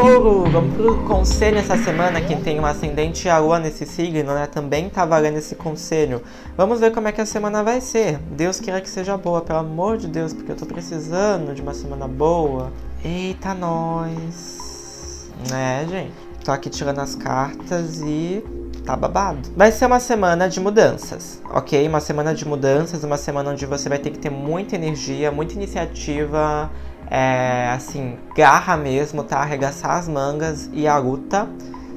Touro, vamos pro conselho essa semana. Quem tem um ascendente e a lua nesse signo, né? Também tá valendo esse conselho. Vamos ver como é que a semana vai ser. Deus queira que seja boa, pelo amor de Deus, porque eu tô precisando de uma semana boa. Eita, nós. É, gente. Tô aqui tirando as cartas e tá babado. Vai ser uma semana de mudanças, ok? Uma semana de mudanças, uma semana onde você vai ter que ter muita energia, muita iniciativa é, assim, garra mesmo, tá? Arregaçar as mangas e a luta.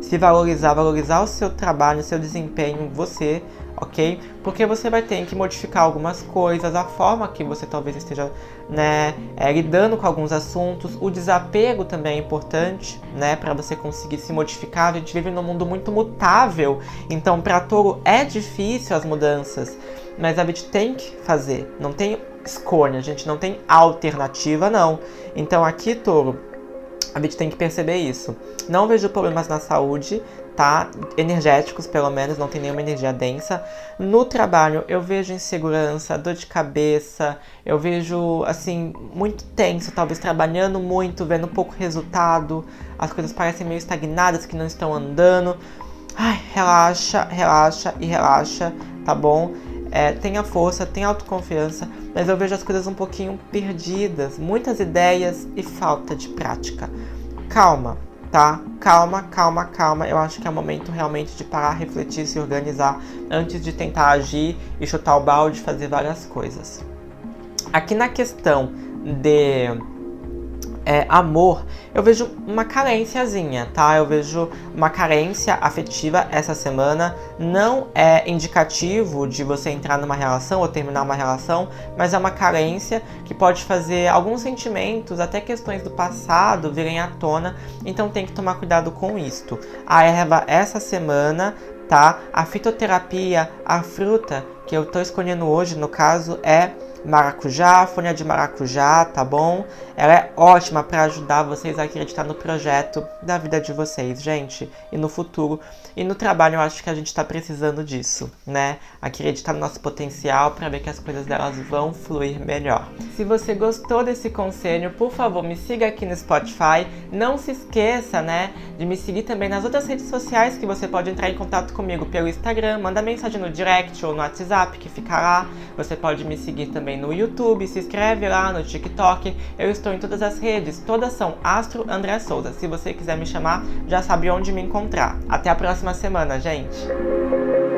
Se valorizar, valorizar o seu trabalho, o seu desempenho, você, ok? Porque você vai ter que modificar algumas coisas, a forma que você talvez esteja, né, é, lidando com alguns assuntos. O desapego também é importante, né, para você conseguir se modificar. A gente vive num mundo muito mutável, então para touro é difícil as mudanças, mas a gente tem que fazer. Não tem escolha, a gente não tem alternativa, não. Então aqui, touro, a gente tem que perceber isso. Não vejo problemas na saúde, tá? Energéticos, pelo menos, não tem nenhuma energia densa. No trabalho, eu vejo insegurança, dor de cabeça, eu vejo, assim, muito tenso, talvez trabalhando muito, vendo pouco resultado, as coisas parecem meio estagnadas, que não estão andando. Ai, relaxa, relaxa e relaxa, tá bom? É, tenha força, tenha autoconfiança, mas eu vejo as coisas um pouquinho perdidas, muitas ideias e falta de prática. Calma, tá? Calma, calma, calma. Eu acho que é o momento realmente de parar, refletir, se organizar antes de tentar agir e chutar o balde, fazer várias coisas. Aqui na questão de é, amor, eu vejo uma carênciazinha, tá? Eu vejo uma carência afetiva essa semana. Não é indicativo de você entrar numa relação ou terminar uma relação, mas é uma carência que pode fazer alguns sentimentos, até questões do passado, virem à tona. Então tem que tomar cuidado com isto. A erva essa semana tá? A fitoterapia, a fruta que eu tô escolhendo hoje, no caso, é maracujá, folha de maracujá, tá bom? Ela é ótima para ajudar vocês a acreditar no projeto da vida de vocês, gente, e no futuro. E no trabalho eu acho que a gente tá precisando disso, né? Acreditar no nosso potencial para ver que as coisas delas vão fluir melhor. Se você gostou desse conselho, por favor, me siga aqui no Spotify. Não se esqueça, né, de me seguir também nas outras redes sociais que você pode entrar em contato comigo pelo Instagram, manda mensagem no direct ou no WhatsApp que fica lá. Você pode me seguir também também no YouTube, se inscreve lá no TikTok. Eu estou em todas as redes, todas são Astro André Souza. Se você quiser me chamar, já sabe onde me encontrar. Até a próxima semana, gente!